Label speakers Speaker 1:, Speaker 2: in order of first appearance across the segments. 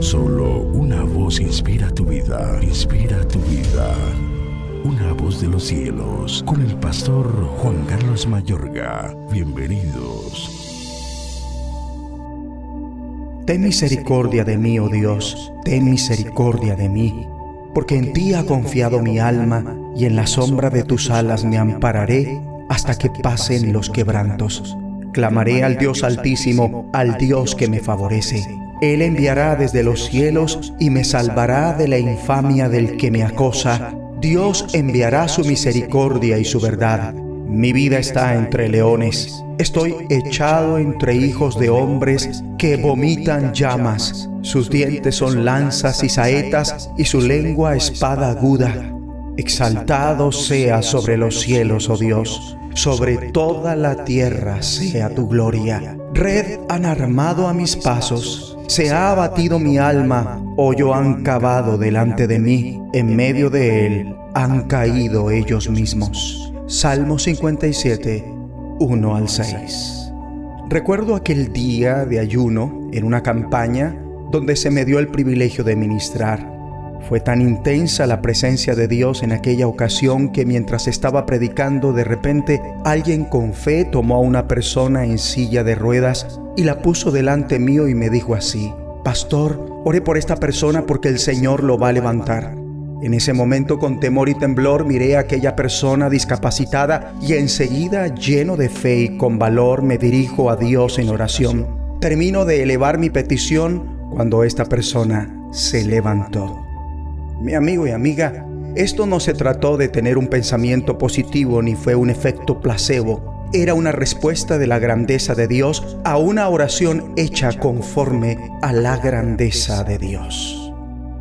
Speaker 1: Solo una voz inspira tu vida, inspira tu vida. Una voz de los cielos, con el pastor Juan Carlos Mayorga. Bienvenidos.
Speaker 2: Ten misericordia de mí, oh Dios, ten misericordia de mí, porque en ti ha confiado mi alma, y en la sombra de tus alas me ampararé hasta que pasen los quebrantos. Clamaré al Dios altísimo, al Dios que me favorece. Él enviará desde los cielos y me salvará de la infamia del que me acosa. Dios enviará su misericordia y su verdad. Mi vida está entre leones. Estoy echado entre hijos de hombres que vomitan llamas. Sus dientes son lanzas y saetas y su lengua espada aguda. Exaltado sea sobre los cielos, oh Dios, sobre toda la tierra sea tu gloria. Red han armado a mis pasos, se ha abatido mi alma, hoyo han cavado delante de mí, en medio de él han caído ellos mismos. Salmo 57, 1 al 6. Recuerdo aquel día de ayuno en una campaña donde se me dio el privilegio de ministrar. Fue tan intensa la presencia de Dios en aquella ocasión que mientras estaba predicando de repente alguien con fe tomó a una persona en silla de ruedas y la puso delante mío y me dijo así, Pastor, ore por esta persona porque el Señor lo va a levantar. En ese momento con temor y temblor miré a aquella persona discapacitada y enseguida lleno de fe y con valor me dirijo a Dios en oración. Termino de elevar mi petición cuando esta persona se levantó. Mi amigo y amiga, esto no se trató de tener un pensamiento positivo ni fue un efecto placebo. Era una respuesta de la grandeza de Dios a una oración hecha conforme a la grandeza de Dios.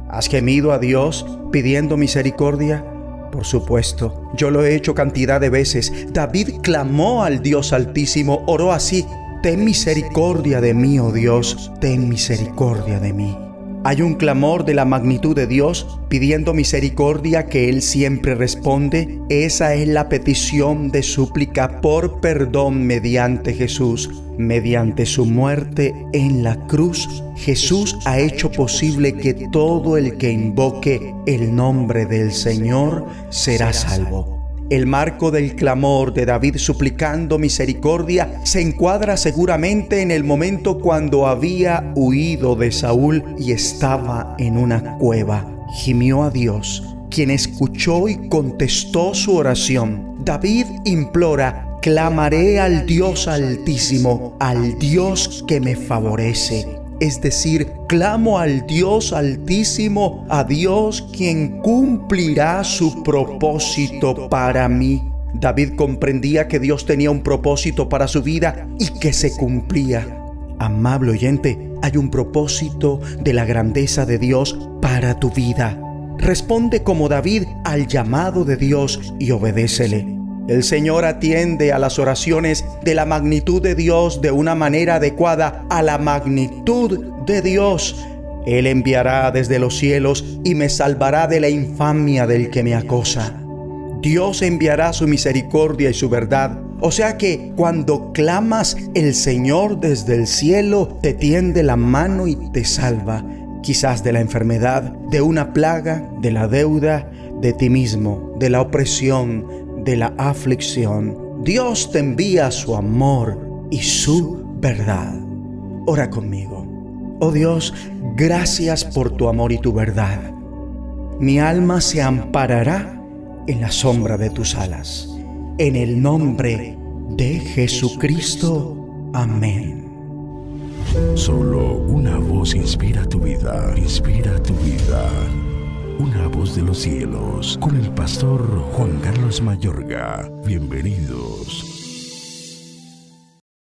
Speaker 2: ¿Has gemido a Dios pidiendo misericordia? Por supuesto, yo lo he hecho cantidad de veces. David clamó al Dios Altísimo, oró así, Ten misericordia de mí, oh Dios, ten misericordia de mí. Hay un clamor de la magnitud de Dios pidiendo misericordia que Él siempre responde. Esa es la petición de súplica por perdón mediante Jesús. Mediante su muerte en la cruz, Jesús ha hecho posible que todo el que invoque el nombre del Señor será salvo. El marco del clamor de David suplicando misericordia se encuadra seguramente en el momento cuando había huido de Saúl y estaba en una cueva. Gimió a Dios, quien escuchó y contestó su oración. David implora, clamaré al Dios altísimo, al Dios que me favorece es decir, clamo al Dios altísimo, a Dios quien cumplirá su propósito para mí. David comprendía que Dios tenía un propósito para su vida y que se cumplía. Amable oyente, hay un propósito de la grandeza de Dios para tu vida. Responde como David al llamado de Dios y obedécele. El Señor atiende a las oraciones de la magnitud de Dios de una manera adecuada a la magnitud de Dios. Él enviará desde los cielos y me salvará de la infamia del que me acosa. Dios enviará su misericordia y su verdad. O sea que cuando clamas, el Señor desde el cielo te tiende la mano y te salva, quizás de la enfermedad, de una plaga, de la deuda, de ti mismo, de la opresión, de la aflicción, Dios te envía su amor y su verdad. Ora conmigo. Oh Dios, gracias por tu amor y tu verdad. Mi alma se amparará en la sombra de tus alas. En el nombre de Jesucristo. Amén.
Speaker 1: Solo una voz inspira tu vida, inspira tu vida una voz de los cielos, con el pastor Juan Carlos Mayorga. Bienvenidos.